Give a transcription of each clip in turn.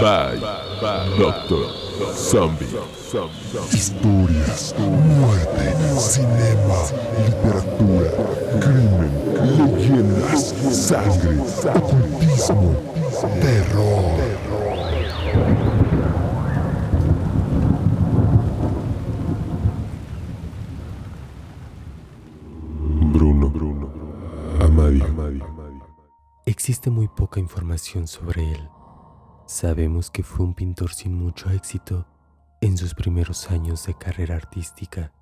Bye, Doctor Zombie. Historias, muerte, cinema, literatura, crimen, leyendas, sangre, ocultismo, terror. Bruno, Bruno, Amadio. Existe muy poca información sobre él. Sabemos que fue un pintor sin mucho éxito en sus primeros años de carrera artística.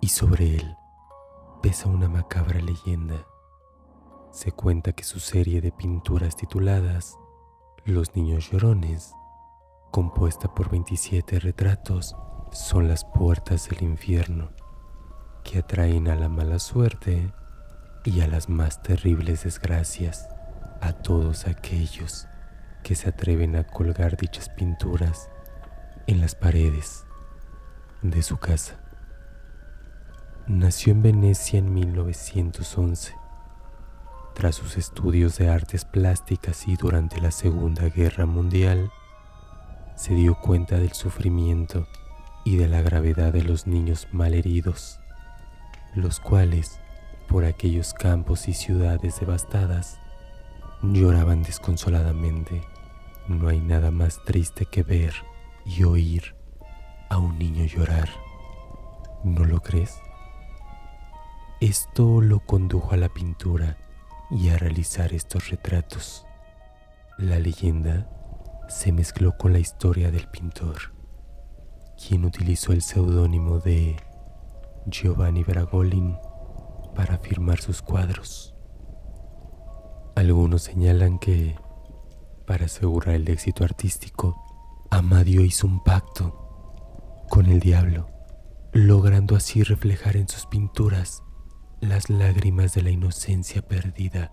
Y sobre él pesa una macabra leyenda. Se cuenta que su serie de pinturas tituladas Los Niños Llorones, compuesta por 27 retratos, son las puertas del infierno que atraen a la mala suerte y a las más terribles desgracias a todos aquellos que se atreven a colgar dichas pinturas en las paredes de su casa. Nació en Venecia en 1911. Tras sus estudios de artes plásticas y durante la Segunda Guerra Mundial, se dio cuenta del sufrimiento y de la gravedad de los niños malheridos, los cuales, por aquellos campos y ciudades devastadas, lloraban desconsoladamente. No hay nada más triste que ver y oír a un niño llorar. ¿No lo crees? Esto lo condujo a la pintura y a realizar estos retratos. La leyenda se mezcló con la historia del pintor, quien utilizó el seudónimo de Giovanni Bragolin para firmar sus cuadros. Algunos señalan que, para asegurar el éxito artístico, Amadio hizo un pacto con el diablo, logrando así reflejar en sus pinturas las lágrimas de la inocencia perdida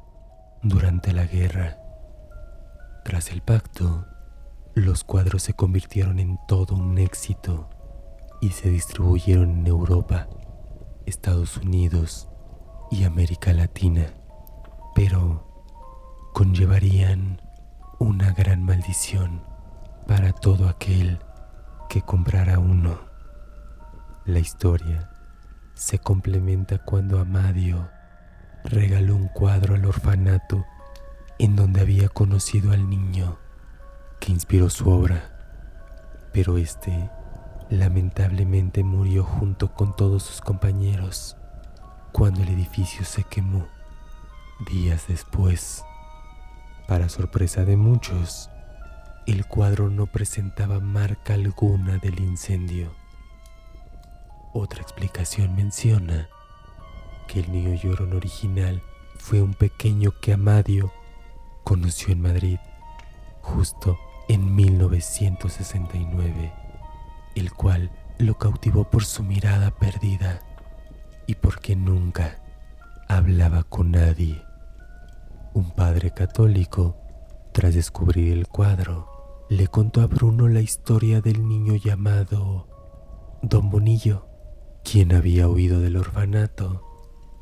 durante la guerra. Tras el pacto, los cuadros se convirtieron en todo un éxito y se distribuyeron en Europa, Estados Unidos y América Latina, pero conllevarían una gran maldición para todo aquel que comprara uno. La historia se complementa cuando Amadio regaló un cuadro al orfanato en donde había conocido al niño que inspiró su obra, pero este lamentablemente murió junto con todos sus compañeros cuando el edificio se quemó días después. Para sorpresa de muchos, el cuadro no presentaba marca alguna del incendio. Otra explicación menciona que el niño llorón original fue un pequeño que Amadio conoció en Madrid justo en 1969, el cual lo cautivó por su mirada perdida y porque nunca hablaba con nadie. Un padre católico, tras descubrir el cuadro, le contó a Bruno la historia del niño llamado Don Bonillo, quien había huido del orfanato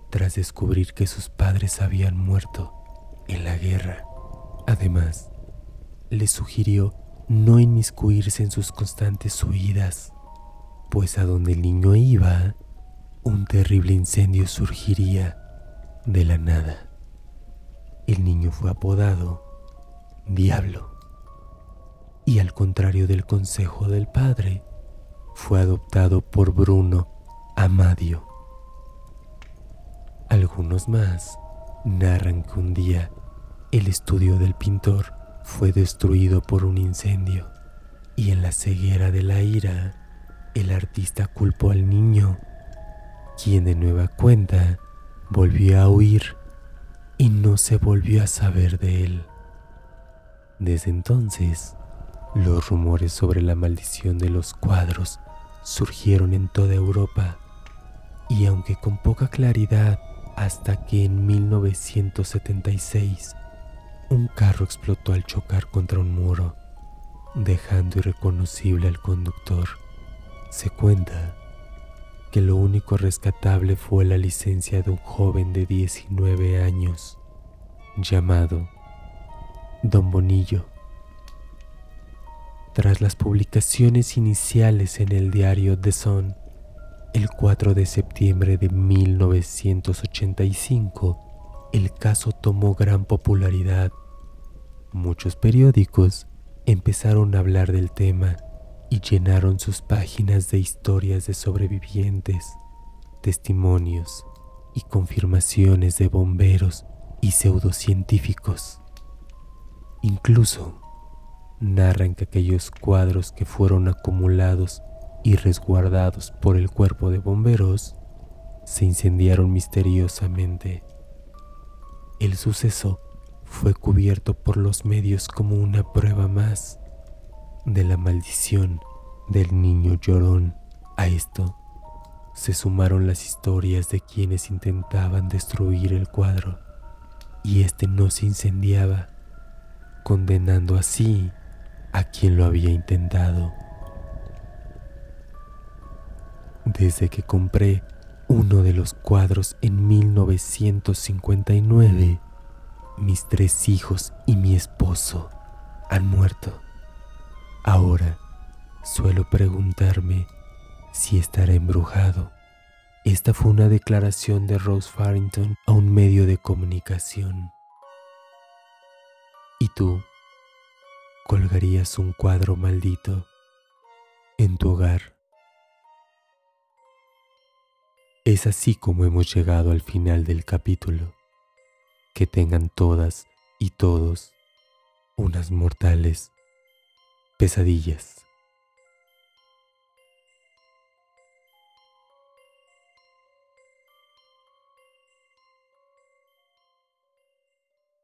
tras descubrir que sus padres habían muerto en la guerra. Además, le sugirió no inmiscuirse en sus constantes huidas, pues a donde el niño iba, un terrible incendio surgiría de la nada. El niño fue apodado Diablo y al contrario del consejo del padre, fue adoptado por Bruno Amadio. Algunos más narran que un día el estudio del pintor fue destruido por un incendio y en la ceguera de la ira el artista culpó al niño, quien de nueva cuenta volvió a huir y no se volvió a saber de él. Desde entonces, los rumores sobre la maldición de los cuadros surgieron en toda Europa y aunque con poca claridad hasta que en 1976 un carro explotó al chocar contra un muro, dejando irreconocible al conductor. Se cuenta que lo único rescatable fue la licencia de un joven de 19 años llamado Don Bonillo. Tras las publicaciones iniciales en el diario The Sun, el 4 de septiembre de 1985, el caso tomó gran popularidad. Muchos periódicos empezaron a hablar del tema y llenaron sus páginas de historias de sobrevivientes, testimonios y confirmaciones de bomberos y pseudocientíficos. Incluso narran que aquellos cuadros que fueron acumulados y resguardados por el cuerpo de bomberos se incendiaron misteriosamente. El suceso fue cubierto por los medios como una prueba más de la maldición del niño llorón. A esto se sumaron las historias de quienes intentaban destruir el cuadro y este no se incendiaba, condenando así a quien lo había intentado. Desde que compré uno de los cuadros en 1959, mis tres hijos y mi esposo han muerto. Ahora suelo preguntarme si estará embrujado. Esta fue una declaración de Rose Farrington a un medio de comunicación. ¿Y tú? colgarías un cuadro maldito en tu hogar. Es así como hemos llegado al final del capítulo. Que tengan todas y todos unas mortales pesadillas.